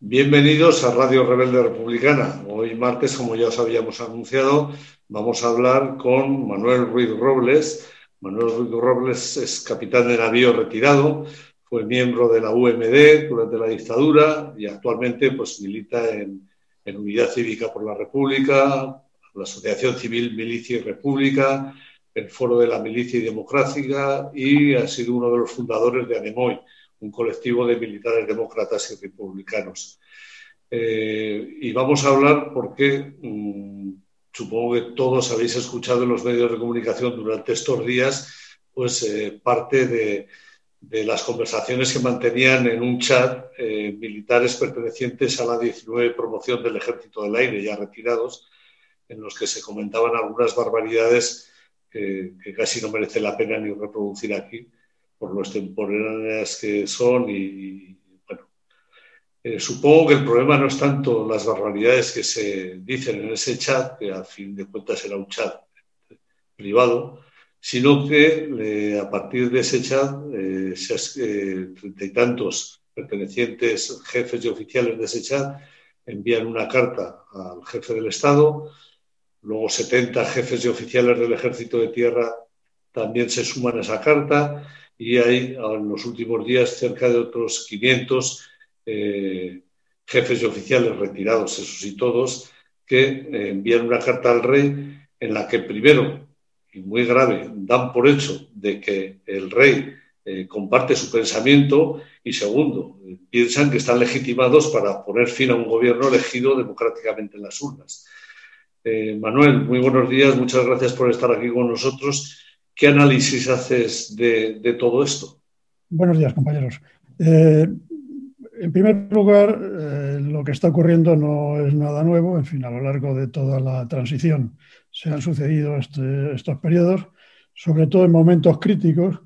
Bienvenidos a Radio Rebelde Republicana. Hoy martes, como ya os habíamos anunciado, vamos a hablar con Manuel Ruiz Robles. Manuel Ruiz Robles es capitán de navío retirado, fue miembro de la UMD durante la dictadura y actualmente pues, milita en, Unidad Cívica por la República, la Asociación Civil Milicia y República, el Foro de la Milicia y Democrática y ha sido uno de los fundadores de ANEMOI, un colectivo de militares demócratas y republicanos. Eh, y vamos a hablar porque mm, supongo que todos habéis escuchado en los medios de comunicación durante estos días pues eh, parte de, las conversaciones que mantenían en un chat eh, militares pertenecientes a la 19 promoción del Ejército del Aire, ya retirados, en los que se comentaban algunas barbaridades que casi no merece la pena ni reproducir aquí por los temporales que son y, bueno, eh, supongo que el problema no es tanto las barbaridades que se dicen en ese chat, que a fin de cuentas era un chat privado, sino que a partir de ese chat, eh, eh, treinta y tantos pertenecientes jefes y oficiales de ese chat envían una carta al jefe del Estado, luego 70 jefes y oficiales del Ejército de Tierra también se suman a esa carta, y hay en los últimos días cerca de otros 500 eh, jefes y oficiales retirados, esos y todos, que eh, envían una carta al rey en la que primero, y muy grave, dan por hecho de que el rey eh, comparte su pensamiento y segundo, piensan que están legitimados para poner fin a un gobierno elegido democráticamente en las urnas. Manuel, muy buenos días, muchas gracias por estar aquí con nosotros ¿Qué análisis haces de, todo esto? Buenos días, compañeros. Eh, en primer lugar, eh, lo que está ocurriendo no es nada nuevo. En fin, a lo largo de toda la transición se han sucedido este, estos periodos, sobre todo en momentos críticos,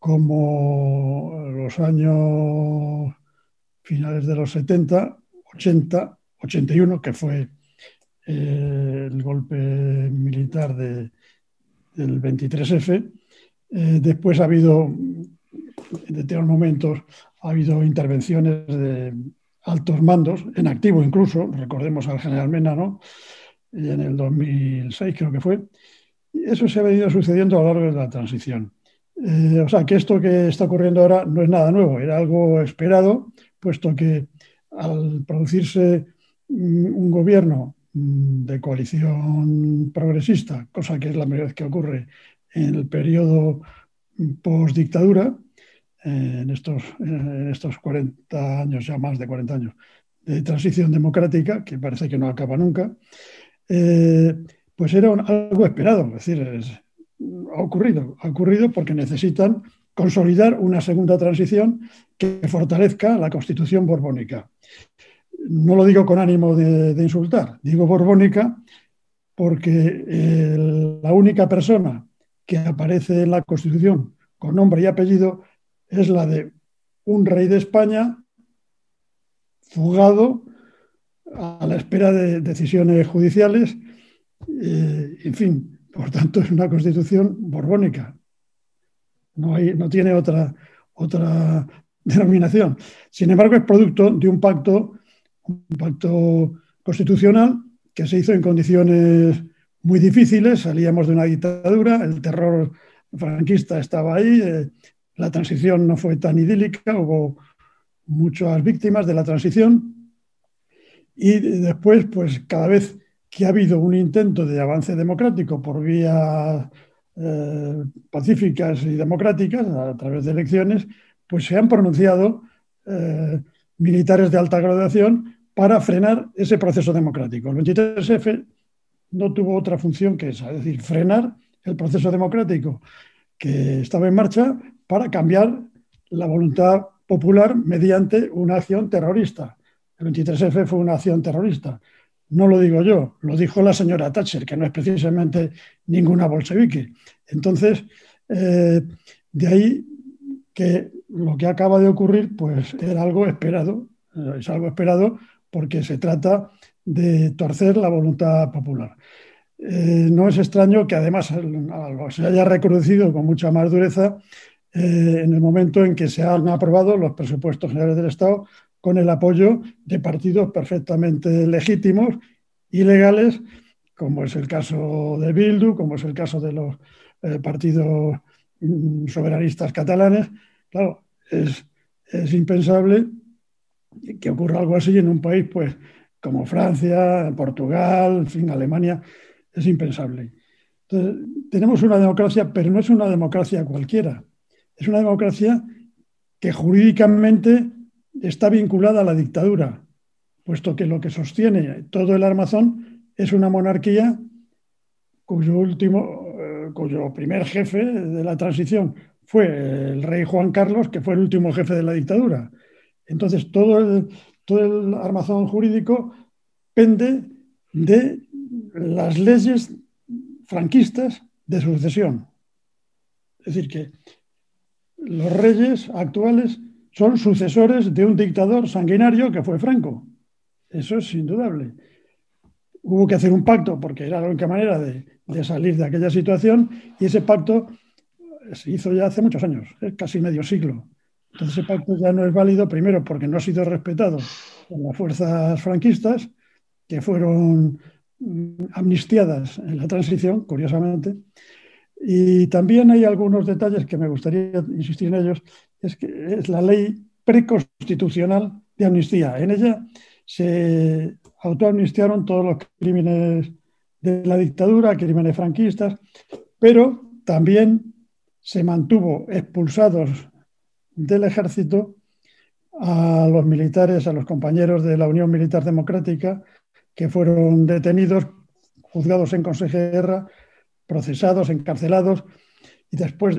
como los años finales de los 70, 80, 81, que fue eh, el golpe militar de, del 23F. Eh, después ha habido, en determinados momentos, ha habido intervenciones de altos mandos, en activo incluso, recordemos al general Mena, ¿no? en el 2006 creo que fue. Y eso se ha venido sucediendo a lo largo de la transición. Eh, o sea, que esto que está ocurriendo ahora no es nada nuevo, era algo esperado, puesto que al producirse un gobierno Mm, de coalición progresista, cosa que es la primera vez que ocurre en el periodo post-dictadura, eh, en, estos, en estos 40 años, ya más de 40 años, de transición democrática, que parece que no acaba nunca, eh, pues era algo esperado, es decir, ha ocurrido, ha ocurrido porque necesitan consolidar una segunda transición que fortalezca la constitución borbónica no lo digo con ánimo de, insultar, digo borbónica porque eh, la única persona que aparece en la Constitución con nombre y apellido es la de un rey de España fugado a la espera de decisiones judiciales. Eh, en fin, por tanto, es una constitución borbónica. No, hay, no tiene otra, otra denominación. Sin embargo, es producto de un pacto un pacto constitucional que se hizo en condiciones muy difíciles, salíamos de una dictadura, el terror franquista estaba ahí, eh, la transición no fue tan idílica, hubo muchas víctimas de la transición y después, pues cada vez que ha habido un intento de avance democrático por vías eh, pacíficas y democráticas a través de elecciones, pues se han pronunciado eh, militares de alta graduación para frenar ese proceso democrático. El 23F no tuvo otra función que esa, es decir, frenar el proceso democrático que estaba en marcha para cambiar la voluntad popular mediante una acción terrorista. El 23F fue una acción terrorista. No lo digo yo, lo dijo la señora Thatcher, que no es precisamente ninguna bolchevique. Entonces, eh, de ahí que lo que acaba de ocurrir, pues era algo esperado, eh, es algo esperado porque se trata de torcer la voluntad popular. Eh, no es extraño que además se haya recrudecido con mucha más dureza eh, en el momento en que se han aprobado los presupuestos generales del Estado con el apoyo de partidos perfectamente legítimos y legales, como es el caso de Bildu, como es el caso de los eh, partidos mm, soberanistas catalanes. Claro, es, es, impensable que ocurra algo así en un país pues, como Francia, Portugal, en fin, Alemania. Es impensable. Entonces, tenemos una democracia, pero no es una democracia cualquiera. Es una democracia que jurídicamente está vinculada a la dictadura, puesto que lo que sostiene todo el armazón es una monarquía cuyo último, eh, cuyo primer jefe de la transición fue el rey Juan Carlos, que fue el último jefe de la dictadura. Entonces, todo el, todo el armazón jurídico pende de las leyes franquistas de sucesión. Es decir, que los reyes actuales son sucesores de un dictador sanguinario que fue Franco. Eso es indudable. Hubo que hacer un pacto porque era la única manera de, salir de aquella situación y ese pacto se hizo ya hace muchos años, casi medio siglo. Entonces ese pacto ya no es válido, primero porque no ha sido respetado por las fuerzas franquistas, que fueron mm, amnistiadas en la transición, curiosamente, y también hay algunos detalles que me gustaría insistir en ellos, es que es la ley preconstitucional de amnistía. En ella se autoamnistiaron todos los crímenes de la dictadura, crímenes franquistas, pero también se mantuvo expulsados del ejército a los militares, a los compañeros de la Unión Militar Democrática, que fueron detenidos, juzgados en Consejo de Guerra procesados, encarcelados y después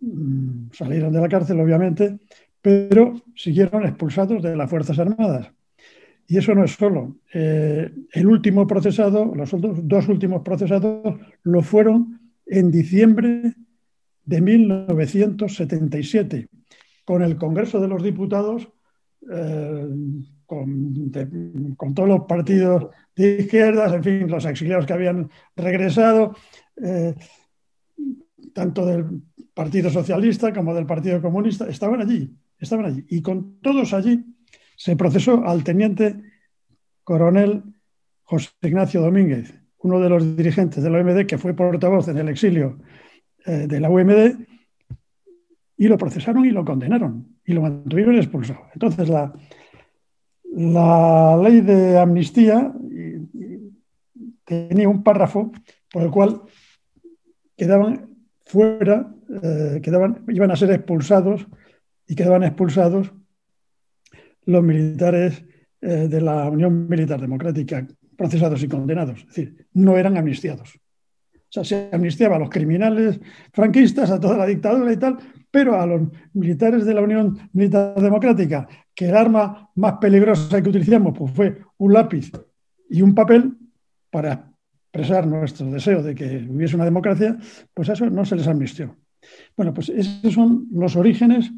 mm, salieron de la cárcel, obviamente, pero siguieron expulsados de las Fuerzas Armadas. Y eso no es solo. Eh, el último procesado, los dos últimos procesados, lo fueron en diciembre de 1977, con el Congreso de los Diputados, eh, con, todos los partidos de izquierdas, en fin, los exiliados que habían regresado, eh, tanto del Partido Socialista como del Partido Comunista, estaban allí, estaban allí. Y con todos allí se procesó al teniente coronel José Ignacio Domínguez, uno de los dirigentes de la UMD que fue portavoz en el exilio eh, de la UMD, y lo procesaron y lo condenaron y lo mantuvieron expulsado. Entonces, la, la ley de amnistía tenía un párrafo por el cual quedaban fuera, eh, quedaban, iban a ser expulsados y quedaban expulsados los militares eh, de la Unión Militar Democrática, procesados y condenados. Es decir, no eran amnistiados. O sea, se amnistiaba a los criminales franquistas, a toda la dictadura y tal, pero a los militares de la Unión Militar Democrática, que el arma más peligrosa que utilizamos pues, fue un lápiz y un papel para expresar nuestro deseo de que hubiese una democracia, pues eso no se les amnistió. Bueno, pues esos son los orígenes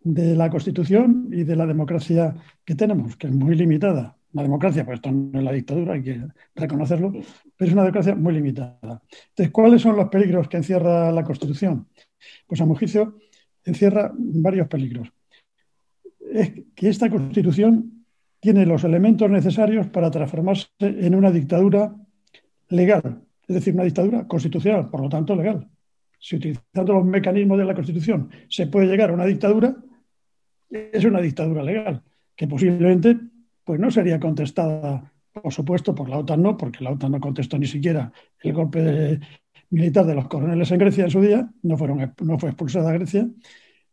de la Constitución y de la democracia que tenemos, que es muy limitada. La democracia, pues esto no es la dictadura, hay que reconocerlo, pero es una democracia muy limitada. Entonces, ¿cuáles son los peligros que encierra la Constitución? Pues a mi encierra varios peligros. Es que esta Constitución tiene los elementos necesarios para transformarse en una dictadura legal, es decir, una dictadura constitucional, por lo tanto legal. Si utilizando los mecanismos de la Constitución se puede llegar a una dictadura, es una dictadura legal, que posiblemente pues no sería contestada, por supuesto, por la OTAN no, porque la OTAN no contestó ni siquiera el golpe militar de los coroneles en Grecia en su día, no, fueron, no fue expulsada Grecia,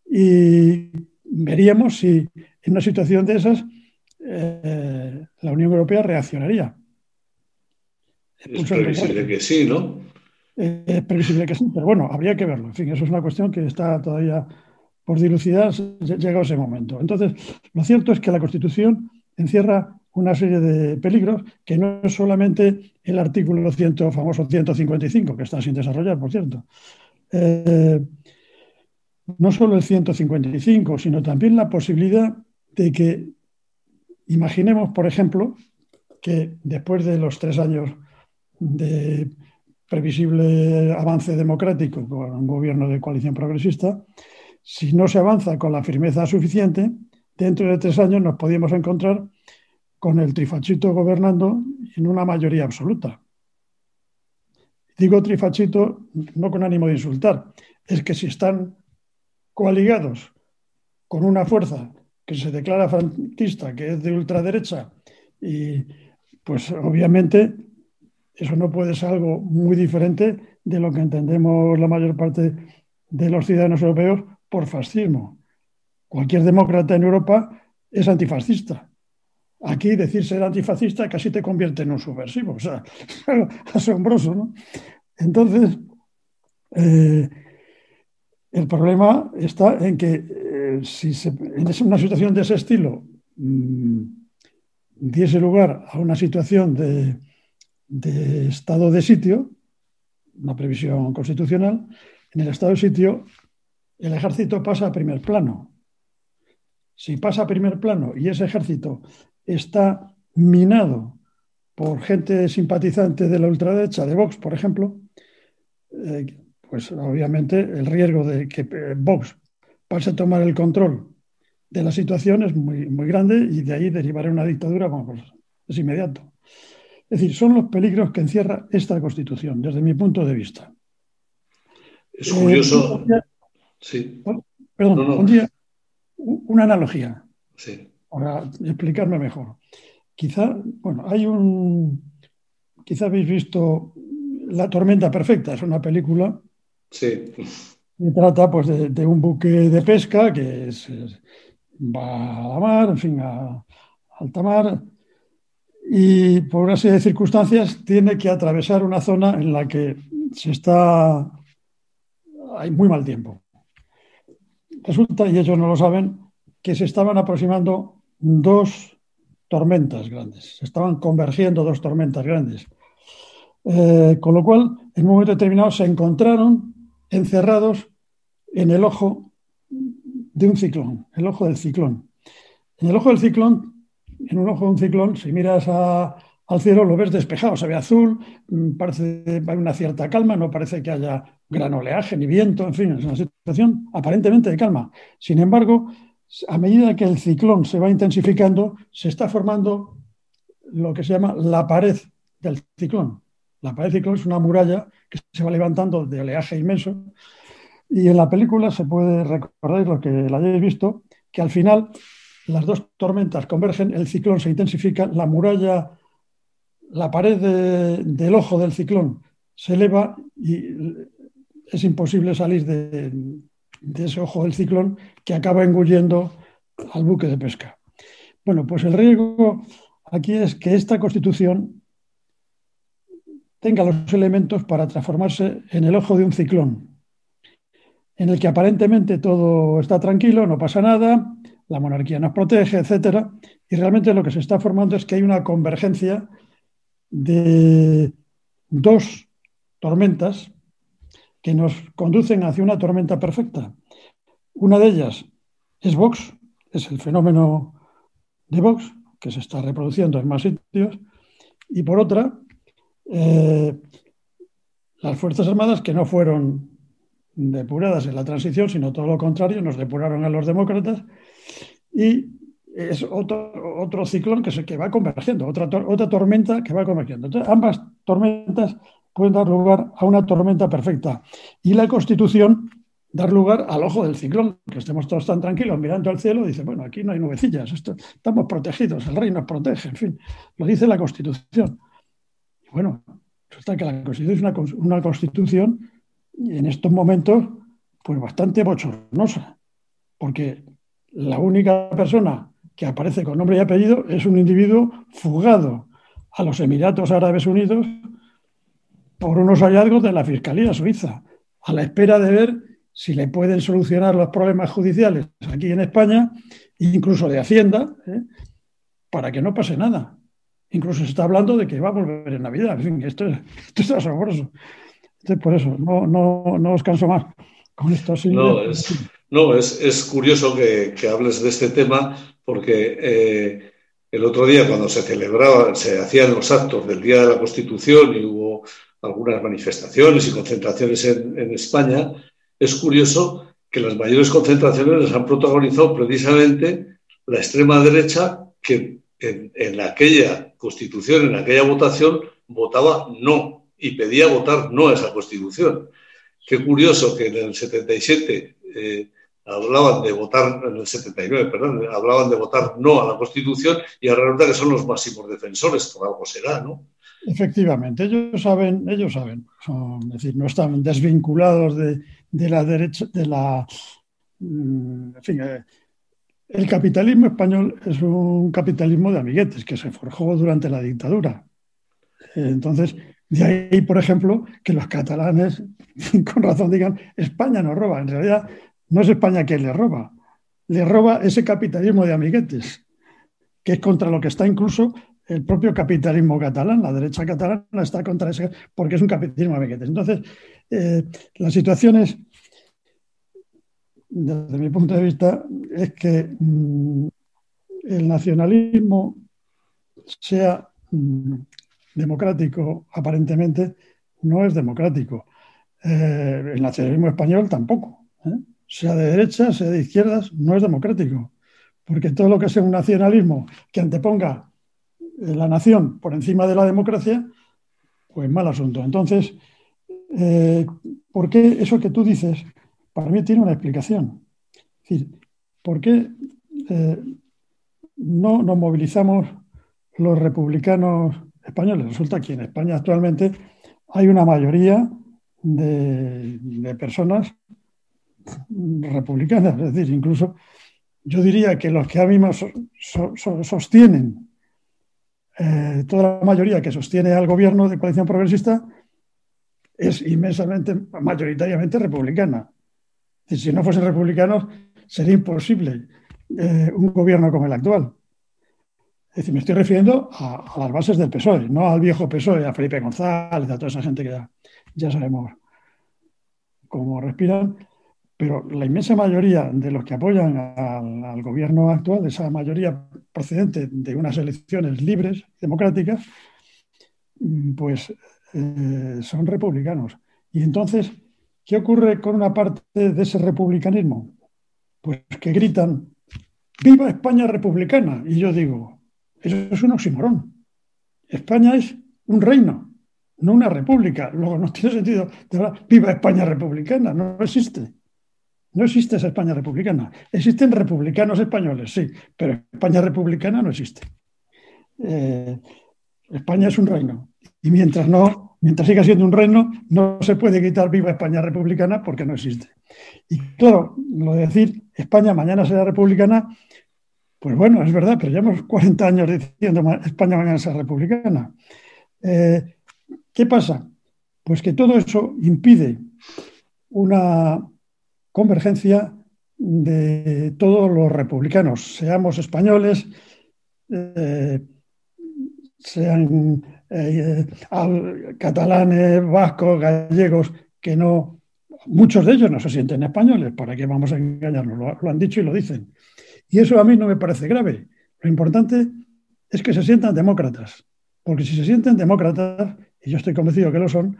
y veríamos si en una situación de esas eh, la Unión Europea reaccionaría. Es previsible que sí, ¿no? Es previsible que sí, pero bueno, habría que verlo. En fin, eso es una cuestión que está todavía por dilucidar, llega ese momento. Entonces, lo cierto es que la Constitución encierra una serie de peligros que no es solamente el artículo 100, famoso 155, que está sin desarrollar, por cierto. Eh, no solo el 155, sino también la posibilidad de que imaginemos, por ejemplo, que después de los tres años de previsible avance democrático con un gobierno de coalición progresista, si no se avanza con la firmeza suficiente, dentro de tres años nos podíamos encontrar con el trifachito gobernando en una mayoría absoluta. Digo trifachito no con ánimo de insultar, es que si están coaligados con una fuerza que se declara franquista, que es de ultraderecha, y pues obviamente eso no puede ser algo muy diferente de lo que entendemos la mayor parte de los ciudadanos europeos por fascismo. Cualquier demócrata en Europa es antifascista. Aquí decir ser antifascista casi te convierte en un subversivo. O sea, asombroso, ¿no? Entonces, eh, el problema está en que eh, si en una situación de ese estilo mm, diese lugar a una situación de, de estado de sitio, una previsión constitucional, en el estado de sitio el ejército pasa a primer plano. Si pasa a primer plano y ese ejército está minado por gente simpatizante de la ultraderecha, de Vox, por ejemplo, eh, pues obviamente el riesgo de que eh, Vox pase a tomar el control de la situación es muy, muy grande y de ahí derivará una dictadura, bueno, pues es inmediato. Es decir, son los peligros que encierra esta Constitución, desde mi punto de vista. Es curioso. Eh, sí. Perdón, Un día, una analogía. Sí. Para explicarme mejor. Quizá, bueno, hay un. Quizá habéis visto La Tormenta Perfecta, es una película. Sí. Que trata pues, de, un buque de pesca que va a la mar, en fin, a alta mar, y por una serie de circunstancias tiene que atravesar una zona en la que se está hay muy mal tiempo. Resulta, y ellos no lo saben, que se estaban aproximando dos tormentas grandes, se estaban convergiendo dos tormentas grandes. Eh, con lo cual, en un momento determinado se encontraron encerrados en el ojo de un ciclón, el ojo del ciclón. En el ojo del ciclón en un ojo de un ciclón, si miras al cielo, lo ves despejado, se ve azul, mm, parece hay una cierta calma, no parece que haya gran oleaje ni viento, en fin, es una situación aparentemente de calma. Sin embargo, a medida que el ciclón se va intensificando, se está formando lo que se llama la pared del ciclón. La pared del ciclón es una muralla que se va levantando de oleaje inmenso. Y en la película se puede recordar, lo que la hayáis visto, que al final las dos tormentas convergen, el ciclón se intensifica, la muralla, la pared del ojo del ciclón se eleva y es imposible salir de, ese ojo del ciclón que acaba engullendo al buque de pesca. Bueno, pues el riesgo aquí es que esta constitución tenga los elementos para transformarse en el ojo de un ciclón, en el que aparentemente todo está tranquilo, no pasa nada, la monarquía nos protege, etcétera. Y realmente lo que se está formando es que hay una convergencia de dos tormentas que nos conducen hacia una tormenta perfecta. Una de ellas es Vox, es el fenómeno de Vox, que se está reproduciendo en más sitios, y por otra, eh, las Fuerzas Armadas que no fueron depuradas en la transición, sino todo lo contrario, nos depuraron a los demócratas y es otro, otro ciclón que, se, que va convergiendo, otra, otra tormenta que va convergiendo. Entonces, ambas tormentas pueden dar lugar a una tormenta perfecta. Y la Constitución dar lugar al ojo del ciclón, que estemos todos tan tranquilos mirando al cielo, dice, bueno, aquí no hay nubecillas, estamos protegidos, el rey nos protege, en fin, lo dice la Constitución. Bueno, resulta que la Constitución es una, una Constitución en estos momentos, pues bastante bochornosa, porque la única persona que aparece con nombre y apellido es un individuo fugado a los Emiratos Árabes Unidos por unos hallazgos de la Fiscalía Suiza, a la espera de ver si le pueden solucionar los problemas judiciales aquí en España, incluso de Hacienda, ¿eh? para que no pase nada. Incluso se está hablando de que va a volver en Navidad. En fin, esto, esto es asombroso. Entonces, por eso, no, no, no os canso más con esto. No, es, no, es, curioso que, hables de este tema porque eh, el otro día cuando se celebraba, se hacían los actos del Día de la Constitución y hubo algunas manifestaciones y concentraciones en, España, es curioso que las mayores concentraciones las han protagonizado precisamente la extrema derecha que en, aquella constitución, en aquella votación, votaba no y pedía votar no a esa constitución. Qué curioso que en el 77 eh, hablaban de votar, en el 79, perdón, hablaban de votar no a la Constitución y ahora resulta que son los máximos defensores, por algo será, ¿no? Efectivamente, ellos saben, ellos saben, es decir, no están desvinculados de, la derecha, de la, mm, en fin, eh, el capitalismo español es un capitalismo de amiguetes que se forjó durante la dictadura. Entonces, de ahí, por ejemplo, que los catalanes, con razón, digan, España nos roba. En realidad, no es España quien le roba. Le roba ese capitalismo de amiguetes, que es contra lo que está incluso el propio capitalismo catalán. La derecha catalana está contra ese, porque es un capitalismo de amiguetes. Entonces, eh, la situación es desde mi punto de vista, es que mm, el nacionalismo sea mm, democrático, aparentemente, no es democrático. Eh, el nacionalismo español tampoco. ¿eh? Sea de derecha, sea de izquierdas, no es democrático. Porque todo lo que sea un nacionalismo que anteponga eh, la nación por encima de la democracia, pues mal asunto. Entonces, ¿por qué eso que tú dices para mí tiene una explicación. Es decir, ¿por qué no nos movilizamos los republicanos españoles? Resulta que en España actualmente hay una mayoría de, personas republicanas, es decir, incluso yo diría que los que a mí sostienen, eh, toda la mayoría que sostiene al gobierno de coalición progresista es inmensamente, mayoritariamente republicana si no fuesen republicanos, sería imposible eh, un gobierno como el actual. Es decir, me estoy refiriendo a, las bases del PSOE, no al viejo PSOE, a Felipe González, a toda esa gente que ya, sabemos cómo respiran, pero la inmensa mayoría de los que apoyan al, gobierno actual, esa mayoría procedente de unas elecciones libres, democráticas, pues eh, son republicanos. Y entonces ¿Qué ocurre con una parte de ese republicanismo? Pues que gritan, ¡Viva España republicana! Y yo digo, eso es un oxímoron. España es un reino, no una república. Luego no tiene sentido, ¡Viva España republicana! No existe. No existe esa España republicana. Existen republicanos españoles, sí, pero España republicana no existe. Eh, España es un reino. Y mientras no mientras siga siendo un reino, no se puede quitar viva España republicana porque no existe. Y claro, lo de decir España mañana será republicana, pues bueno, es verdad, pero llevamos 40 años diciendo España mañana será republicana. Eh, ¿Qué pasa? Pues que todo eso impide una convergencia de todos los republicanos, seamos españoles, eh, sean eh, catalanes, vascos, gallegos, que no, muchos de ellos no se sienten españoles, ¿para qué vamos a engañarnos? Lo, han dicho y lo dicen. Y eso a mí no me parece grave. Lo importante es que se sientan demócratas, porque si se sienten demócratas, y yo estoy convencido que lo son,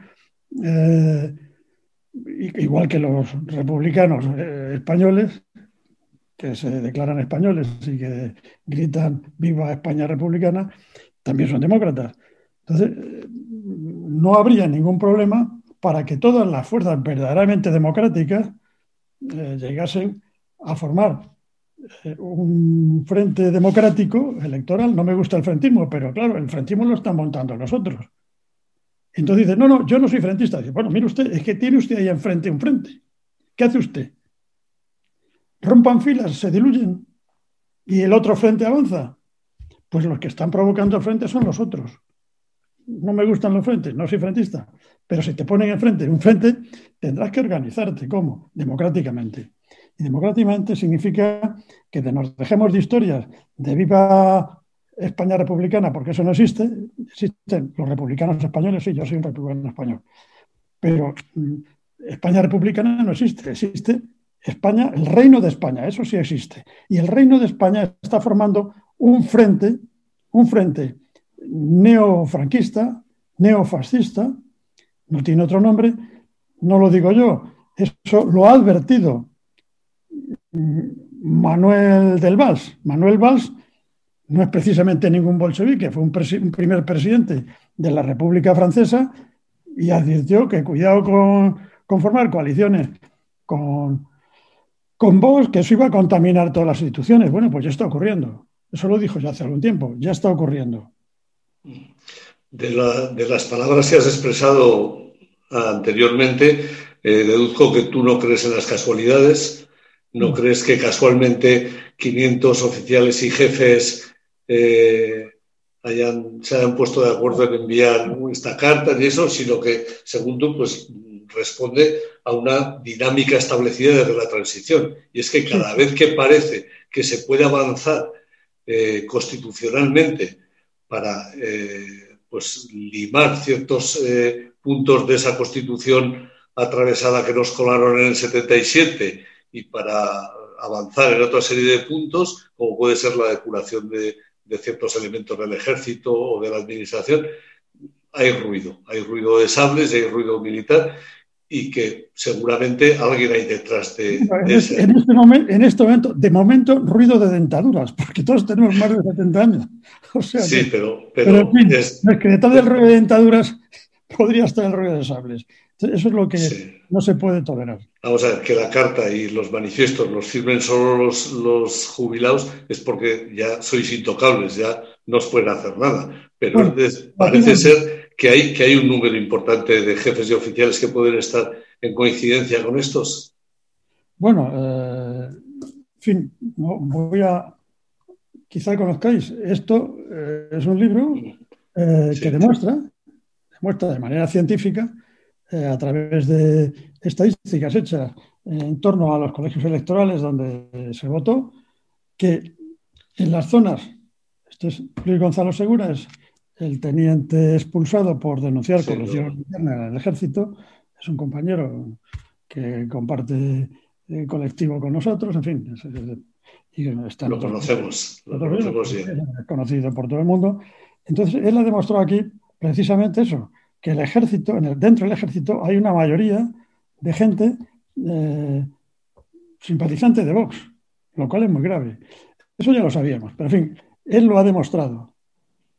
eh, igual que los republicanos eh, españoles, que se declaran españoles y que gritan viva España republicana, también son demócratas. Entonces, no habría ningún problema para que todas las fuerzas verdaderamente democráticas eh, llegasen a formar eh, un frente democrático electoral. No me gusta el frentismo, pero claro, el frentismo lo están montando nosotros. Entonces dice, no, no, yo no soy frentista. Dice, bueno, mire usted, es que tiene usted ahí enfrente un frente. ¿Qué hace usted? Rompan filas, se diluyen y el otro frente avanza. Pues los que están provocando el frente son los otros no me gustan los frentes, no soy frentista, pero si te ponen enfrente un frente, tendrás que organizarte. ¿Cómo? Democráticamente. Y democráticamente significa que nos dejemos de historias de viva España republicana, porque eso no existe. Existen los republicanos españoles, sí, yo soy un republicano español. Pero mm, España republicana no existe, existe España, el reino de España, eso sí existe. Y el reino de España está formando un frente, un frente neofranquista, neofascista, no tiene otro nombre, no lo digo yo, eso lo ha advertido Manuel del Valls. Manuel Valls no es precisamente ningún bolchevique, fue un, primer presidente de la República Francesa y advirtió que cuidado con, formar coaliciones con, con Vox, que eso iba a contaminar todas las instituciones. Bueno, pues ya está ocurriendo. Eso lo dijo ya hace algún tiempo, ya está ocurriendo. De, las palabras que has expresado anteriormente, eh, deduzco que tú no crees en las casualidades, no crees que casualmente 500 oficiales y jefes eh, hayan, se hayan puesto de acuerdo en enviar esta carta y eso, sino que, según tú, pues responde a una dinámica establecida desde la transición. Y es que cada vez que parece que se puede avanzar eh, constitucionalmente para eh, pues, limar ciertos puntos de esa constitución atravesada que nos colaron en el 77 y para avanzar en otra serie de puntos, como puede ser la depuración de, de ciertos elementos del ejército o de la administración, hay ruido, hay ruido de sables, hay ruido militar y que seguramente alguien hay detrás de, en, este, en, este momento, en este momento, de momento, ruido de dentaduras, porque todos tenemos más de 70 años. sí, pero, pero, en fin, es, que detrás del ruido de dentaduras podría estar el ruido de sables. Eso es lo que no se puede tolerar. Vamos a ver, que la carta y los manifiestos los firmen solo los, jubilados es porque ya sois intocables, ya no os pueden hacer nada. Pero parece ser que hay, que hay un número importante de jefes y oficiales que pueden estar en coincidencia con estos. Bueno, eh, en fin, voy a. Quizá conozcáis, esto eh, es un libro eh, que demuestra, demuestra de manera científica eh, a través de estadísticas hechas en torno a los colegios electorales donde se votó, que en las zonas, este es Luis Gonzalo Segura, es el teniente expulsado por denunciar corrupción interna en el ejército, es un compañero que comparte el colectivo con nosotros, en fin. y está lo conocemos, lo conocemos Es conocido por todo el mundo. Entonces, él ha demostrado aquí precisamente eso, que el ejército, dentro del ejército hay una mayoría de gente eh, simpatizante de Vox, lo cual es muy grave. Eso ya lo sabíamos, pero en fin, él lo ha demostrado.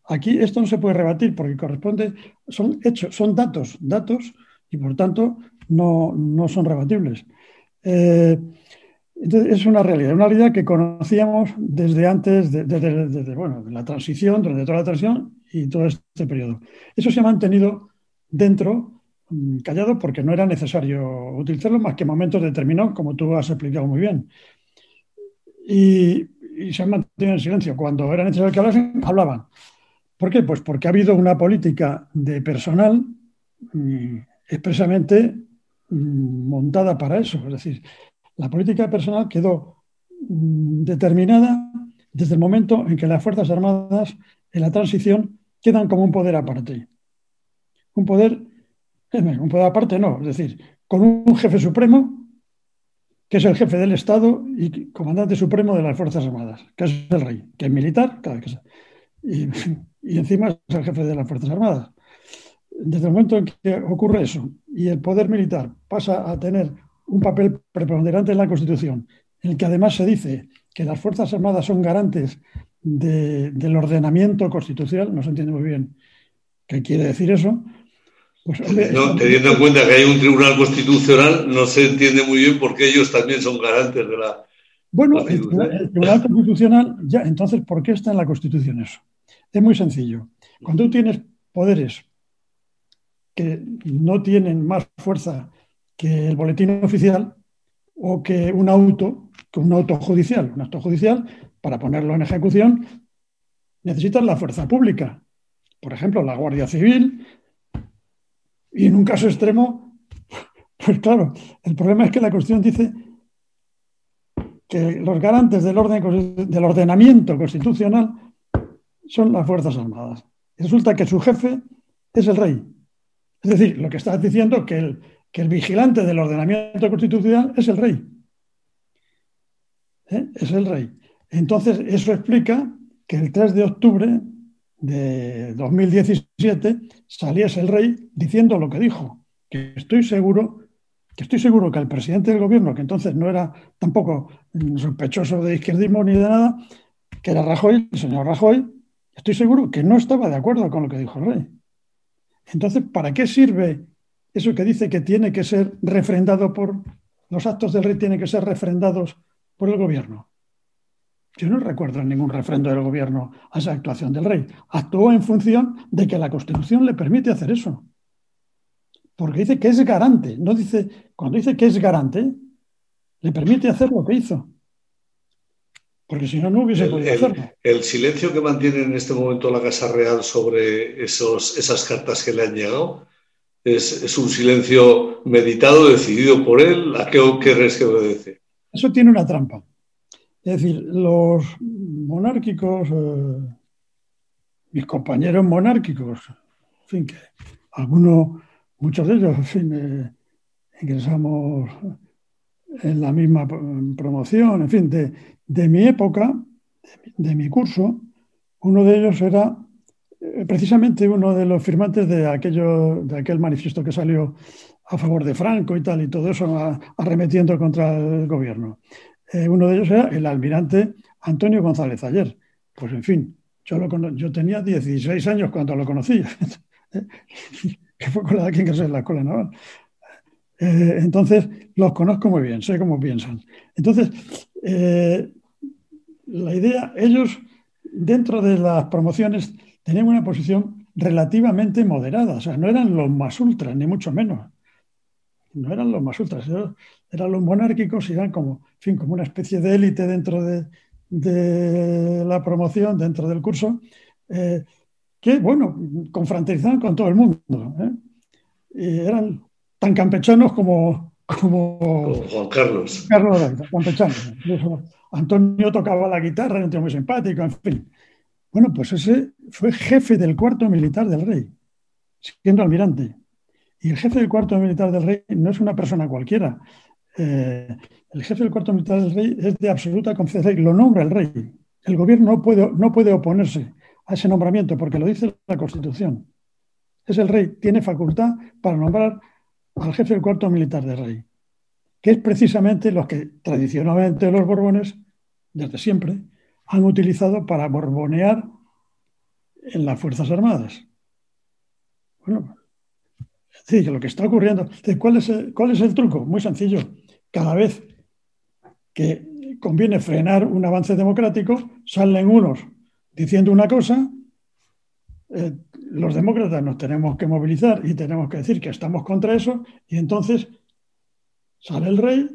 Aquí esto no se puede rebatir porque corresponde, son hechos, son datos, datos, y por tanto no, son rebatibles. Eh, entonces, es una realidad, una realidad que conocíamos desde antes, de, bueno, la transición, durante toda la transición y todo este periodo. Eso se ha mantenido dentro, mm, callado, porque no era necesario utilizarlo más que en momentos determinados, como tú has explicado muy bien. Y, se han mantenido en silencio. Cuando era necesario que hablasen, hablaban. ¿Por qué? Pues porque ha habido una política de personal mm, expresamente mm, montada para eso. Es decir, la política de personal quedó determinada desde el momento en que las Fuerzas Armadas en la transición quedan como un poder aparte un poder, un poder aparte, no, es decir, con un jefe supremo, que es el jefe del Estado y comandante supremo de las Fuerzas Armadas, que es el rey, que es militar, y, y encima es el jefe de las Fuerzas Armadas. Desde el momento en que ocurre eso y el poder militar pasa a tener un papel preponderante en la Constitución, en el que además se dice que las Fuerzas Armadas son garantes del ordenamiento constitucional, no se entiende muy bien qué quiere decir eso, pues, teniendo en cuenta que hay un tribunal constitucional, no se entiende muy bien por qué ellos también son garantes de la. Bueno, el, tribunal constitucional, ya, entonces, ¿por qué está en la Constitución eso? Es muy sencillo. Cuando tú tienes poderes que no tienen más fuerza que el boletín oficial o que un auto, que un auto judicial, un acto judicial, para ponerlo en ejecución, necesitas la fuerza pública. Por ejemplo, la Guardia Civil, y en un caso extremo, pues claro, el problema es que la Constitución dice que los garantes del, orden, del ordenamiento constitucional son las Fuerzas Armadas. resulta que su jefe es el rey. Es decir, lo que estás diciendo que el, que el vigilante del ordenamiento constitucional es el rey. ¿Eh? Es el rey. Entonces, eso explica que el 3 de octubre de 2017 saliese el rey diciendo lo que dijo, que estoy seguro que estoy seguro que el presidente del gobierno, que entonces no era tampoco sospechoso de izquierdismo ni de nada, que era Rajoy, el señor Rajoy, estoy seguro que no estaba de acuerdo con lo que dijo el rey. Entonces, ¿para qué sirve eso que dice que tiene que ser refrendado por los actos del rey tienen que ser refrendados por el gobierno? Yo no recuerdo ningún refrendo del gobierno a esa actuación del rey. Actuó en función de que la Constitución le permite hacer eso. Porque dice que es garante. No dice, cuando dice que es garante, le permite hacer lo que hizo. Porque si no, no hubiese podido hacerlo. El silencio que mantiene en este momento la Casa Real sobre esos, esas cartas que le han llegado es, un silencio meditado, decidido por él. ¿A qué crees que obedece? Eso tiene una trampa. Es decir, los monárquicos, eh, mis compañeros monárquicos, en fin, que algunos, muchos de ellos, en fin, eh, ingresamos en la misma promoción, en fin, de, mi época, de, mi curso, uno de ellos era eh, precisamente uno de los firmantes de, aquello, de aquel manifiesto que salió a favor de Franco y tal, y todo eso arremetiendo contra el gobierno. Eh, uno de ellos era el almirante Antonio González Ayer. Pues en fin, yo, lo yo tenía 16 años cuando lo conocí, que fue con la edad que en la escuela naval. Eh, entonces, los conozco muy bien, sé cómo piensan. Entonces, eh, la idea, ellos dentro de las promociones tenían una posición relativamente moderada, o sea, no eran los más ultras, ni mucho menos. No eran los más ultras, eran los monárquicos y eran como, fin, como una especie de élite dentro de, la promoción, dentro del curso, eh, que, bueno, confraternizaban con todo el mundo. Y eran tan campechanos como, como, Juan Carlos. Carlos campechanos. Antonio tocaba la guitarra, era un tío muy simpático, en fin. Bueno, pues ese fue jefe del cuarto militar del rey, siendo almirante. Y el jefe del cuarto militar del rey no es una persona cualquiera. Eh, el jefe del cuarto militar del rey es de absoluta confianza, lo nombra el rey. El gobierno no puede, no puede oponerse a ese nombramiento porque lo dice la Constitución. Es el rey, tiene facultad para nombrar al jefe del cuarto militar del rey, que es precisamente los que tradicionalmente los borbones, desde siempre, han utilizado para borbonear en las Fuerzas Armadas. Bueno, sí, lo que está ocurriendo. ¿Cuál es, el, ¿Cuál es el truco? Muy sencillo. Cada vez que conviene frenar un avance democrático, salen unos diciendo una cosa, eh, los demócratas nos tenemos que movilizar y tenemos que decir que estamos contra eso, y entonces sale el rey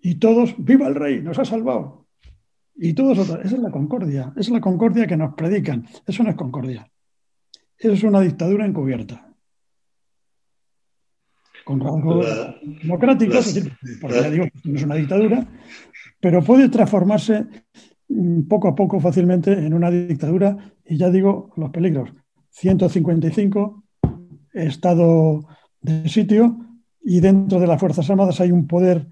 y todos, viva el rey, nos ha salvado. Y todos, esa es la concordia, es la concordia que nos predican, eso no es concordia, eso es una dictadura encubierta. Con rasgos democráticos, porque ya digo que no es una dictadura, pero puede transformarse mm, poco a poco fácilmente en una dictadura y ya digo los peligros. 155, estado de sitio, y dentro de las Fuerzas Armadas hay un poder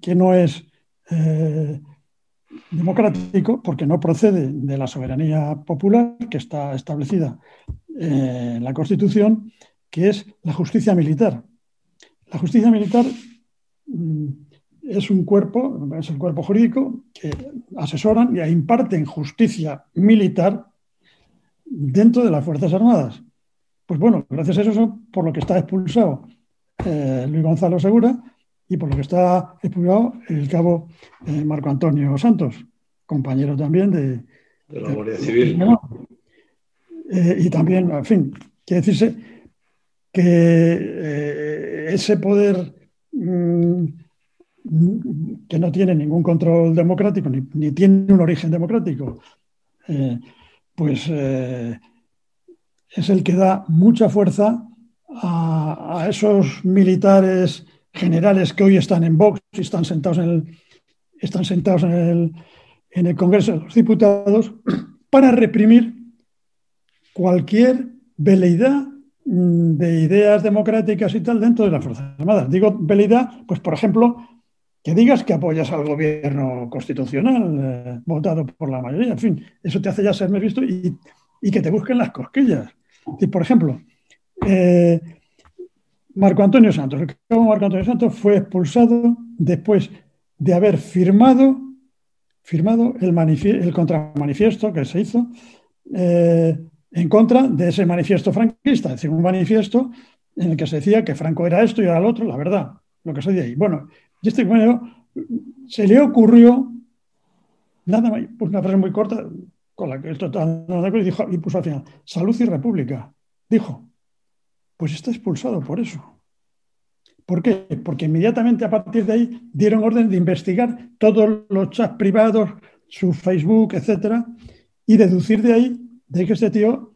que no es eh, democrático porque no procede de la soberanía popular que está establecida en la Constitución, que es la justicia militar. La justicia militar mm, es un cuerpo, es el cuerpo jurídico que asesoran y imparten justicia militar dentro de las Fuerzas Armadas. Pues bueno, gracias a eso, por lo que está expulsado eh, Luis Gonzalo Segura y por lo que está expulsado el cabo eh, Marco Antonio Santos, compañero también de, la Guardia Civil. Eh, y también, en fin, quiere decirse que ese poder mm, que no tiene ningún control democrático, ni, ni tiene un origen democrático, pues eh, es el que da mucha fuerza a, esos militares generales que hoy están en Vox y están sentados en el, están sentados en el, en el Congreso de los Diputados para reprimir cualquier veleidad de ideas democráticas y tal dentro de las Fuerzas Armadas. Digo veleidad, pues por ejemplo, que digas que apoyas al gobierno constitucional eh, votado por la mayoría. En fin, eso te hace ya serme visto y, que te busquen las cosquillas. Y, por ejemplo, eh, Marco Antonio Santos. El cabo Marco Antonio Santos fue expulsado después de haber firmado, firmado el, el contramanifiesto que se hizo eh, en contra de ese manifiesto franquista, es decir, un manifiesto en el que se decía que Franco era esto y era lo otro, la verdad, lo que soy de ahí. Bueno, y este bueno, se le ocurrió, nada más, pues una frase muy corta, con la que esto y dijo, y puso al final, salud y república. Dijo, pues está expulsado por eso. ¿Por qué? Porque inmediatamente a partir de ahí dieron orden de investigar todos los chats privados, su Facebook, etcétera, y deducir de ahí de que este tío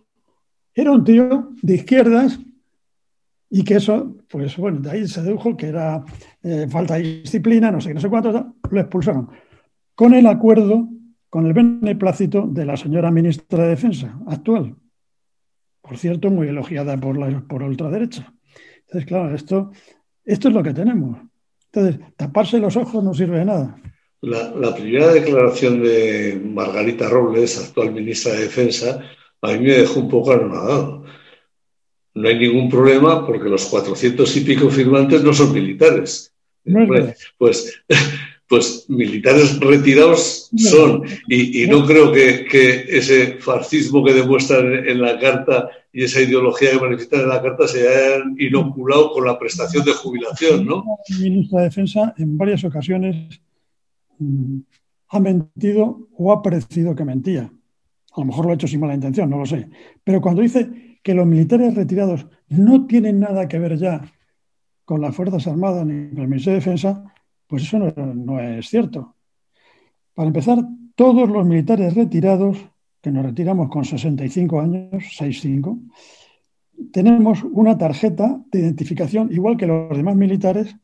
era un tío de izquierdas y que eso, pues bueno, de ahí se dedujo que era eh, falta de disciplina, no sé qué, no sé cuánto, lo expulsaron. Con el acuerdo, con el beneplácito de la señora ministra de Defensa actual. Por cierto, muy elogiada por la, por ultraderecha. Entonces, claro, esto, esto es lo que tenemos. Entonces, taparse los ojos no sirve de nada. La, primera declaración de Margarita Robles, actual ministra de Defensa, a mí me dejó un poco anonadado. No hay ningún problema porque los cuatrocientos y pico firmantes no son militares. pues, pues militares retirados son. Y, no creo que, ese fascismo que demuestran en la carta y esa ideología que manifiestan en la carta se hayan inoculado con la prestación de jubilación, ¿no? ministra de Defensa en varias ocasiones ha mentido o ha parecido que mentía. A lo mejor lo ha hecho sin mala intención, no lo sé. Pero cuando dice que los militares retirados no tienen nada que ver ya con las Fuerzas Armadas ni con el Ministerio de Defensa, pues eso no, es cierto. Para empezar, todos los militares retirados, que nos retiramos con 65 años, 65, tenemos una tarjeta de identificación igual que los demás militares,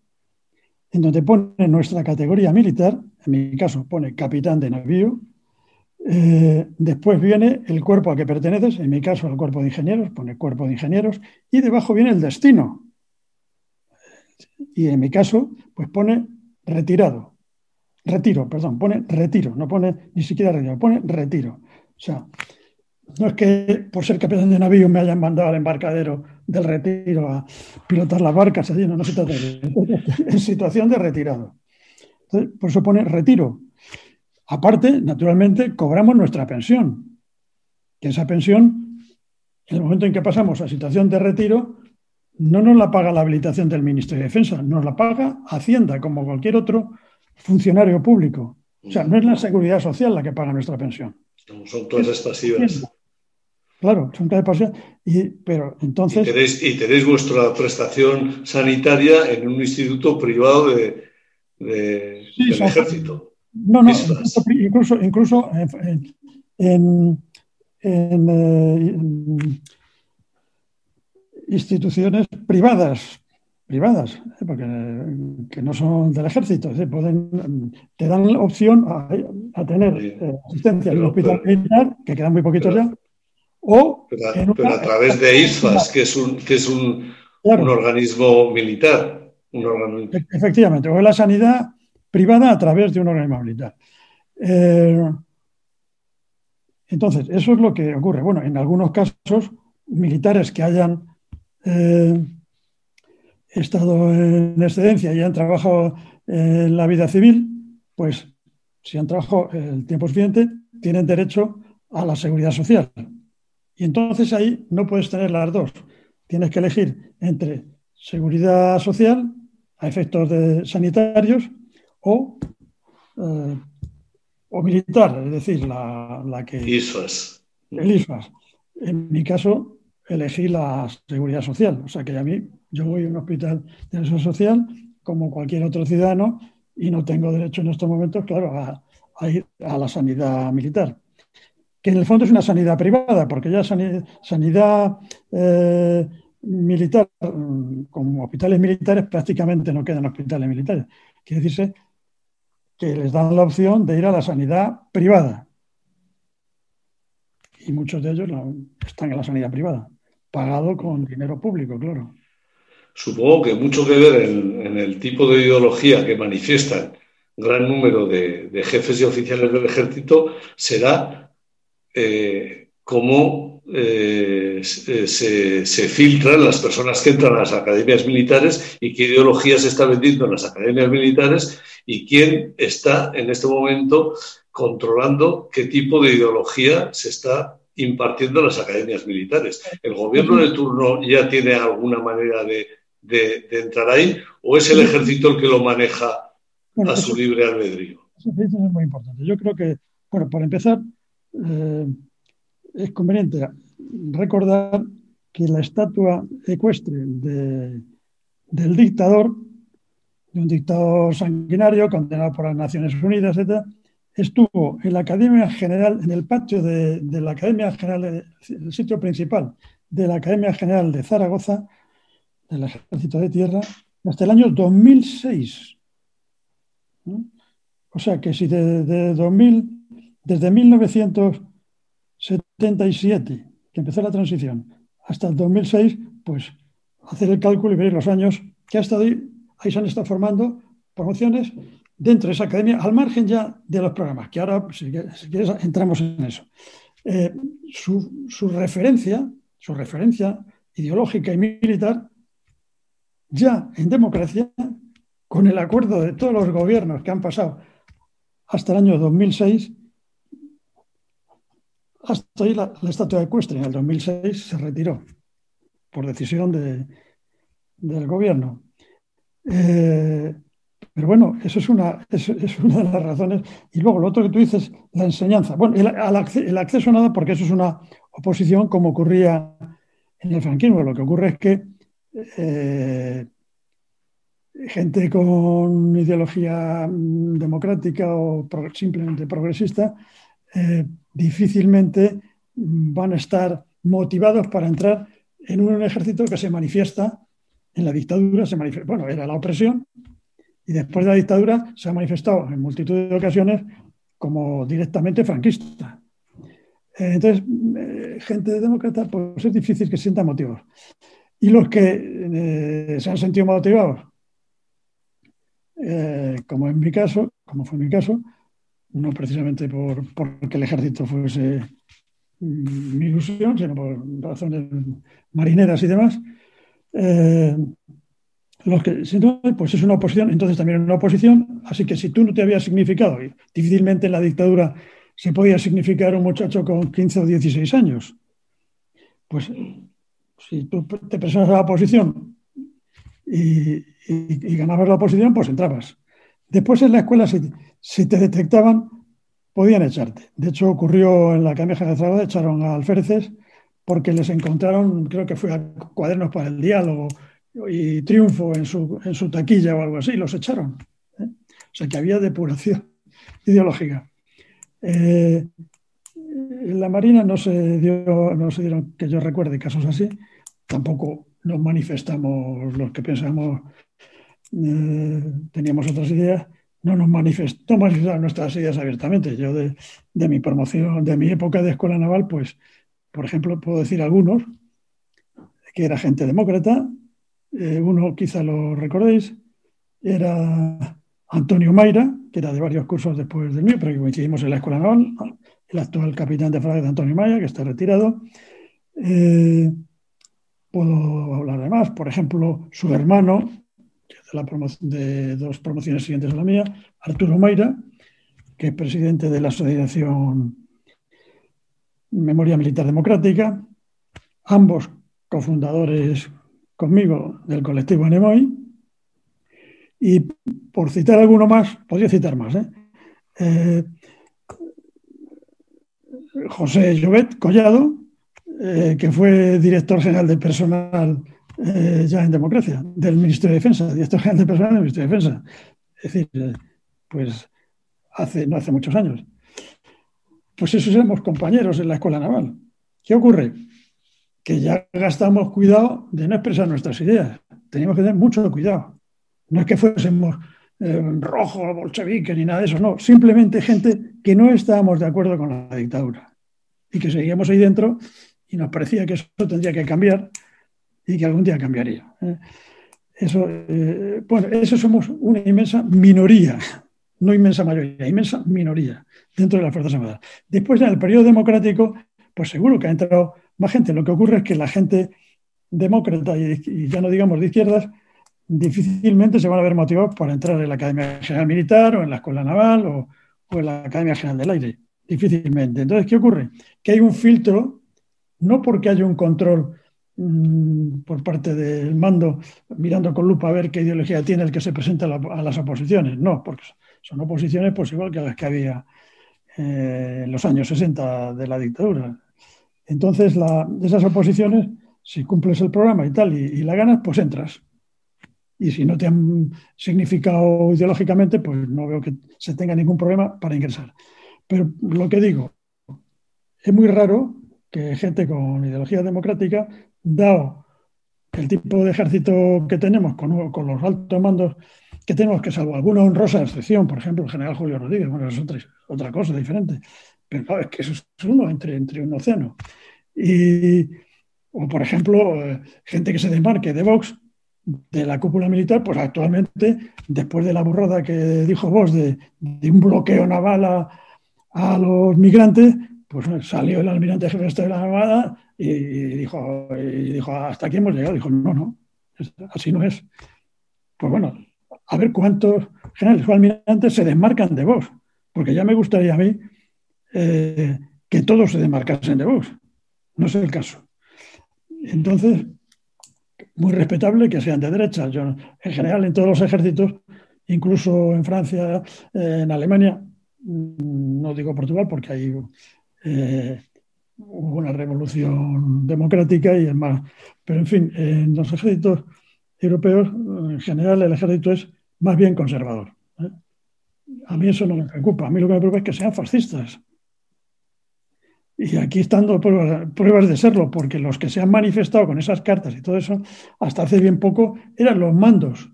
en donde pone nuestra categoría militar, en mi caso pone capitán de navío, eh, después viene el cuerpo al que perteneces, en mi caso el cuerpo de ingenieros, pone cuerpo de ingenieros, y debajo viene el destino. Y en mi caso, pues pone retirado. Retiro, perdón, pone retiro, no pone ni siquiera retiro, pone retiro. O sea, no es que por ser capitán de navío me hayan mandado al embarcadero del retiro a pilotar las barcas allí, no, no se trata de en situación de retirado. por eso pone retiro. Aparte, naturalmente, cobramos nuestra pensión, que esa pensión, en el momento en que pasamos a situación de retiro, no nos la paga la habilitación del Ministerio de Defensa, nos la paga Hacienda, como cualquier otro funcionario público. O sea, no es la seguridad social la que paga nuestra pensión. Son todas estas. Claro, son pasivas. Y, pero entonces. Y tenéis, vuestra prestación sanitaria en un instituto privado de, del ejército. No, no, incluso, incluso en, en eh, instituciones privadas, privadas, ¿eh? porque que no son del ejército, pueden, te dan la opción a, tener eh, asistencia en un hospital militar, que quedan muy poquitos ya, o pero, a través de ISFAS, que es un, que es un, un organismo militar. Un e-, Efectivamente, o la sanidad privada a través de un organismo militar. Eh, entonces, eso es lo que ocurre. Bueno, en algunos casos, militares que hayan eh, estado en excedencia y han trabajado en la vida civil, pues si han trabajado el tiempo suficiente, tienen derecho a la seguridad social. Y entonces ahí no puedes tener las dos. Tienes que elegir entre seguridad social a efectos de sanitarios o, eh, o militar, es decir, la, la que... ISFAS. El ISFAS. En mi caso, elegí la seguridad social. O sea que a mí, yo voy a un hospital de seguridad social como cualquier otro ciudadano y no tengo derecho en estos momentos, claro, a, ir a la sanidad militar. Que en el fondo es una sanidad privada, porque ya sanidad, eh, militar, como hospitales militares, prácticamente no quedan hospitales militares. Quiere decirse que les dan la opción de ir a la sanidad privada. Y muchos de ellos están en la sanidad privada pagado con dinero público, claro. Supongo que mucho que ver en, el tipo de ideología que manifiestan gran número de, jefes y oficiales del ejército será eh, cómo eh, se, se, filtran las personas que entran a las academias militares y qué ideología se está vendiendo en las academias militares y quién está en este momento controlando qué tipo de ideología se está impartiendo en las academias militares. ¿El gobierno de turno ya tiene alguna manera de, entrar ahí o es el ejército el que lo maneja a su libre albedrío? Eso es muy importante. Yo creo que, bueno, para empezar, eh, es conveniente recordar que la estatua ecuestre del dictador, de un dictador sanguinario condenado por las Naciones Unidas, etc., estuvo en la Academia General, en el patio de, la Academia General, el sitio principal de la Academia General de Zaragoza, del Ejército de Tierra, hasta el año 2006. O sea que si de, 2000, desde 1977, que empezó la transición, hasta el 2006, pues hacer el cálculo y ver los años que ha estado ahí, se han estado formando promociones dentro de esa academia, al margen ya de los programas, que ahora, si, quieres, entramos en eso. Eh, su, referencia, su referencia ideológica y militar, ya en democracia, con el acuerdo de todos los gobiernos que han pasado hasta el año 2006, hasta ahí la, estatua de Cuestre en el 2006 se retiró por decisión del gobierno. Eh, pero bueno, eso es una, es, una de las razones. Y luego lo otro que tú dices, la enseñanza. Bueno, el, el, acceso a nada, porque eso es una oposición como ocurría en el franquismo. Lo que ocurre es que eh, gente con ideología mm, democrática o simplemente progresista eh, difícilmente van a estar motivados para entrar en un ejército que se manifiesta en la dictadura, se manifiesta, bueno, era la opresión, y después de la dictadura se ha manifestado en multitud de ocasiones como directamente franquista. Eh, entonces, eh, gente demócrata, pues es difícil que sienta motivos. Y los que eh, se han sentido motivados, como en mi caso, como fue mi caso, no precisamente por porque el ejército fuese mi ilusión, sino por razones marineras y demás, los que, pues es una oposición, entonces también una oposición, así que si tú no te habías significado, difícilmente en la dictadura se podía significar un muchacho con 15 o 16 años, pues si tú te presentas a la oposición y, ganabas la oposición, pues entrabas. Después en la escuela, si, te detectaban, podían echarte. De hecho, ocurrió en la Academia de Zaragoza, echaron a alférezes porque les encontraron, creo que fue a cuadernos para el diálogo y triunfo en su, en su taquilla o algo así, los echaron. ¿eh? O sea que había depuración ideológica. Eh, en la Marina no se, dio, no se dieron, que yo recuerde, casos así. Tampoco nos manifestamos los que pensamos, eh, teníamos otras ideas, no nos manifestamos nuestras ideas abiertamente. Yo de, de, mi promoción, de mi época de escuela naval, pues, por ejemplo, puedo decir algunos, que era gente demócrata, eh, uno quizá lo recordéis, era Antonio Mayra, que era de varios cursos después del mío, pero que coincidimos en la Escuela Naval, el actual capitán de fragata Antonio Mayra, que está retirado. Eh, puedo hablar de más, por ejemplo, su hermano, de dos promociones siguientes a la mía, Arturo Mayra, que es presidente de la Asociación Memoria Militar Democrática, ambos cofundadores conmigo del colectivo Anemoy. Y por citar alguno más, podría citar más, ¿eh? Eh, José Llobet Collado, eh, que fue director general de personal ya en democracia, del Ministerio de Defensa, director general de personal del Ministerio de Defensa. Es decir, pues hace, no hace muchos años. Pues esos éramos compañeros en la Escuela Naval. ¿Qué ocurre? que ya gastamos cuidado de no expresar nuestras ideas. Teníamos que tener mucho cuidado. No es que fuésemos eh, rojos, bolcheviques ni nada de eso, no. Simplemente gente que no estábamos de acuerdo con la dictadura y que seguíamos ahí dentro y nos parecía que eso tendría que cambiar y que algún día cambiaría. ¿eh? Eso, eh, bueno, eso somos una inmensa minoría, no inmensa mayoría, inmensa minoría dentro de las Fuerzas Armadas. Después, en el periodo democrático, pues seguro que ha entrado más gente. Lo que ocurre es que la gente demócrata y, ya no digamos de izquierdas difícilmente se van a ver motivados para entrar en la Academia General Militar o en la Escuela Naval o, o en la Academia General del Aire. Difícilmente. Entonces, ¿qué ocurre? Que hay un filtro, no porque haya un control Mm, por parte del mando mirando con lupa a ver qué ideología tiene el que se presenta a, las oposiciones. No, porque son oposiciones pues igual que las que había eh, en los años 60 de la dictadura. Entonces, de esas oposiciones, si cumples el programa y tal y, la ganas, pues entras. Y si no te han significado ideológicamente, pues no veo que se tenga ningún problema para ingresar. Pero lo que digo, es muy raro que gente con ideología democrática dado el tipo de ejército que tenemos con, los altos mandos que tenemos, que salvo alguna honrosa excepción, por ejemplo, el general Julio Rodríguez, bueno, es otra, cosa diferente, pero claro, es que eso es uno entre, entre un océano. Y, o, por ejemplo, eh, gente que se desmarque de Vox, de la cúpula militar, pues actualmente, después de la burrada que dijo Vox de, un bloqueo naval a los migrantes, pues salió el almirante jefe de la Armada y dijo, dijo, hasta aquí hemos llegado. Dijo, no, no, así no es. Pues bueno, a ver cuántos generales o almirantes se desmarcan de vos, porque ya me gustaría a mí eh, que todos se desmarcasen de vos. No es el caso. Entonces, muy respetable que sean de derecha. Yo, en general, en todos los ejércitos, incluso en Francia, en Alemania, mm, no digo Portugal porque hay eh, hubo una revolución democrática y es más. Pero en fin, en los ejércitos europeos, en general, el ejército es más bien conservador. ¿eh? A mí eso no me preocupa. A mí lo que me preocupa es que sean fascistas. Y aquí están pruebas, pruebas de serlo, porque los que se han manifestado con esas cartas y todo eso, hasta hace bien poco, eran los mandos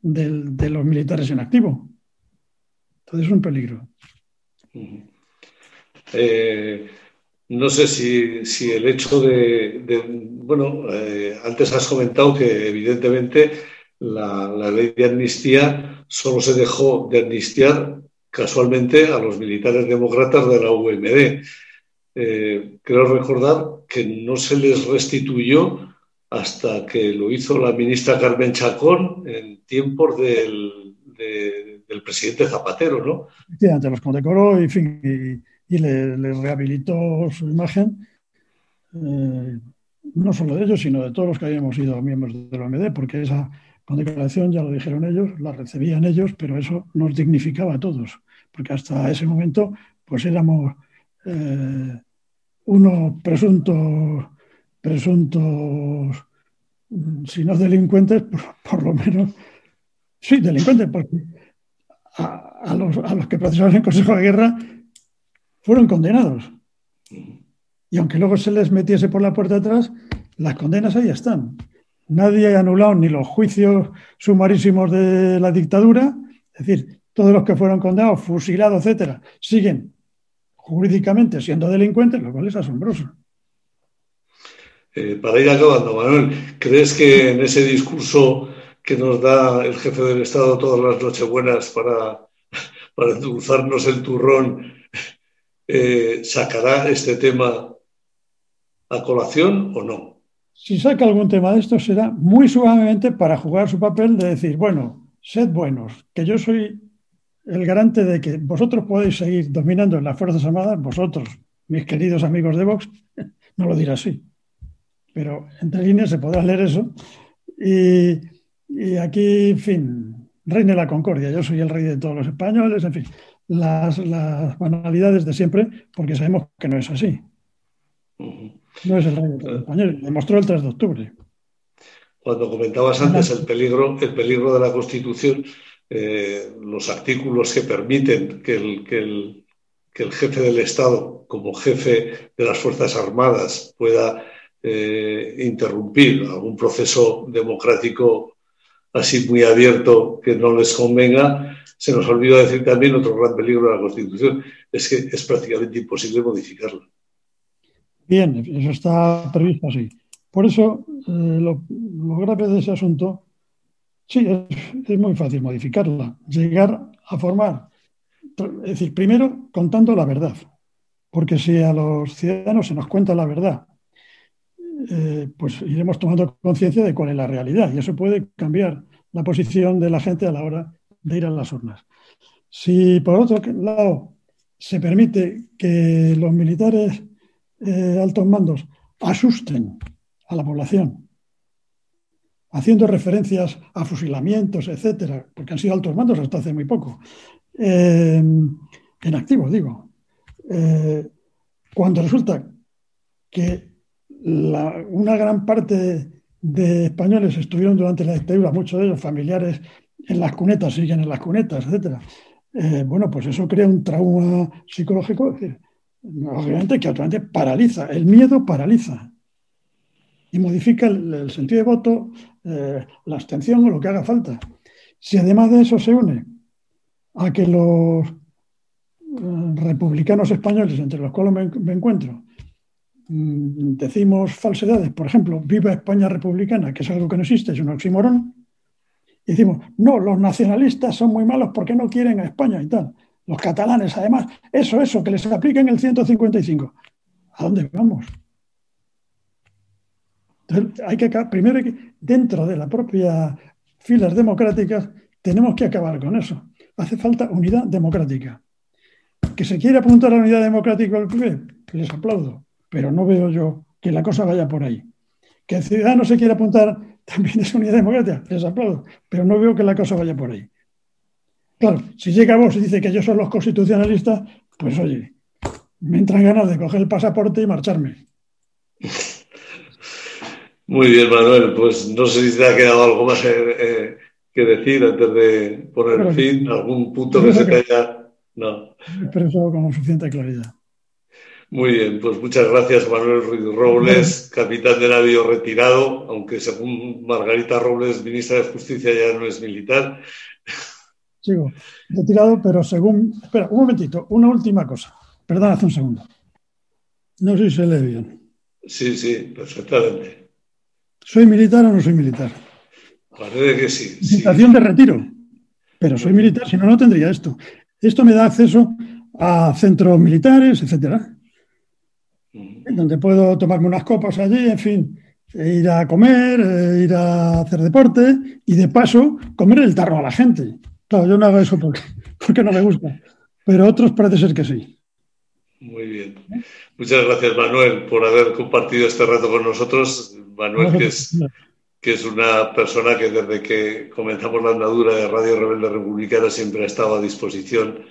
de los militares en activo. Entonces es un peligro. Eh, no sé si, el hecho de, bueno, eh, antes has comentado que evidentemente la, ley de amnistía solo se dejó de amnistiar casualmente a los militares demócratas de la UMD. Eh, creo recordar que no se les restituyó hasta que lo hizo la ministra Carmen Chacón en tiempos del, del presidente Zapatero, ¿no? Sí, antes los condecoró y, fin, le, rehabilitó su imagen, eh, no solo de ellos, sino de todos los que habíamos sido miembros de la OMD, porque esa condecoración, ya lo dijeron ellos, la recibían ellos, pero eso nos dignificaba a todos, porque hasta ese momento pues éramos eh, unos presuntos, presuntos, mm, si no delincuentes, por, lo menos, sí, delincuentes, porque a, los, a los que procesaban en Consejo de Guerra fueron condenados. Y aunque luego se les metiese por la puerta atrás, las condenas ahí están. Nadie ha anulado ni los juicios sumarísimos de la dictadura, es decir, todos los que fueron condenados, fusilados, etcétera, siguen jurídicamente siendo delincuentes, lo cual es asombroso. Eh, para ir acabando, Manuel, ¿crees que en ese discurso que nos da el jefe del Estado todas las nochebuenas para, para endulzarnos el turrón, eh, sacará este tema a colación o no. Si saca algún tema de esto será muy suavemente para jugar su papel de decir, bueno, sed buenos, que yo soy el garante de que vosotros podéis seguir dominando en las Fuerzas Armadas, vosotros, mis queridos amigos de Vox, no lo dirá así, pero entre líneas se podrá leer eso. Y, y aquí, en fin, reine la concordia, yo soy el rey de todos los españoles, en fin, las, banalidades de siempre, porque sabemos que no es así. No es el rey de español, demostró el 3 de octubre. Cuando comentabas antes el peligro, el peligro de la Constitución, eh, los artículos que permiten que el, que, el, que el, jefe del Estado, como jefe de las Fuerzas Armadas, pueda eh, interrumpir algún proceso democrático así muy abierto que no les convenga, se nos olvidó decir también otro gran peligro de la Constitución, es que es prácticamente imposible modificarla. Bien, eso está previsto así. Por eso, eh, lo, grave de ese asunto, sí, es, muy fácil modificarla, llegar a formar, es decir, primero contando la verdad. porque si a los ciudadanos se nos cuenta la verdad, eh, pues iremos tomando conciencia de cuál es la realidad y eso puede cambiar la posición de la gente a la hora de ir a las urnas. Si por otro lado se permite que los militares eh, altos mandos asusten a la población, haciendo referencias a fusilamientos, etcétera, porque han sido altos mandos hasta hace muy poco, eh, en activo, digo, eh, cuando resulta que una gran parte de españoles estuvieron durante la dictadura, muchos de ellos familiares en las cunetas, siguen en las cunetas, etcétera. Eh, bueno, pues eso crea un trauma psicológico, obviamente que automáticamente paraliza, el miedo paraliza y modifica el, sentido de voto, eh, la abstención o lo que haga falta. Si además de eso se une a que los eh, republicanos españoles, entre los cuales me, encuentro, decimos falsedades, por ejemplo, viva España republicana, que es algo que no existe, es un oxímoron, y decimos, no, los nacionalistas son muy malos porque no quieren a España y tal. Los catalanes, además, eso, eso, que les apliquen el 155. ¿A dónde vamos? hay que primero, dentro de la propia filas democráticas, tenemos que acabar con eso. Hace falta unidad democrática. Que se quiere apuntar a la unidad democrática al les aplaudo, pero no veo yo que la cosa vaya por ahí. Que el ciudadano se quiera apuntar también es unidad democrática, les aplaudo, pero no veo que la cosa vaya por ahí. Claro, si llega vos y dice que yo soy los constitucionalistas, pues oye, me entran ganas de coger el pasaporte y marcharme. Muy bien, Manuel. Pues no sé si te ha quedado algo más eh, eh, que decir antes de poner fin, algún punto que se te haya. No. He expresado con suficiente claridad. Muy bien, pues muchas gracias, Manuel Ruiz Robles, capitán de navío retirado, aunque según Margarita Robles, ministra de Justicia, ya no es militar. Sigo, retirado, pero según. Espera, un momentito, una última cosa. Perdón, hace un segundo. No sé si se lee bien. Sí, sí, perfectamente. ¿Soy militar o no soy militar? Parece que sí. Situación de retiro. Pero soy militar, si no, no tendría esto. Esto me da acceso a centros militares, etcétera, donde puedo tomarme unas copas allí, en fin, e ir a comer, e ir a hacer deporte y de paso comer el tarro a la gente. Claro, yo no hago eso porque, porque no me gusta, pero otros parece ser que sí. Muy bien. Muchas gracias, Manuel, por haber compartido este rato con nosotros. Manuel, que es, que es una persona que desde que comenzamos la andadura de Radio Rebelde Republicana siempre ha estado a disposición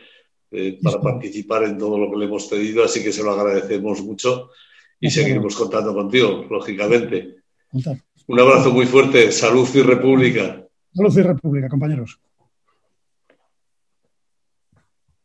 eh, para participar en todo lo que le hemos pedido, así que se lo agradecemos mucho y seguiremos contando contigo, lógicamente. Un abrazo muy fuerte, salud y república. Salud y república, compañeros.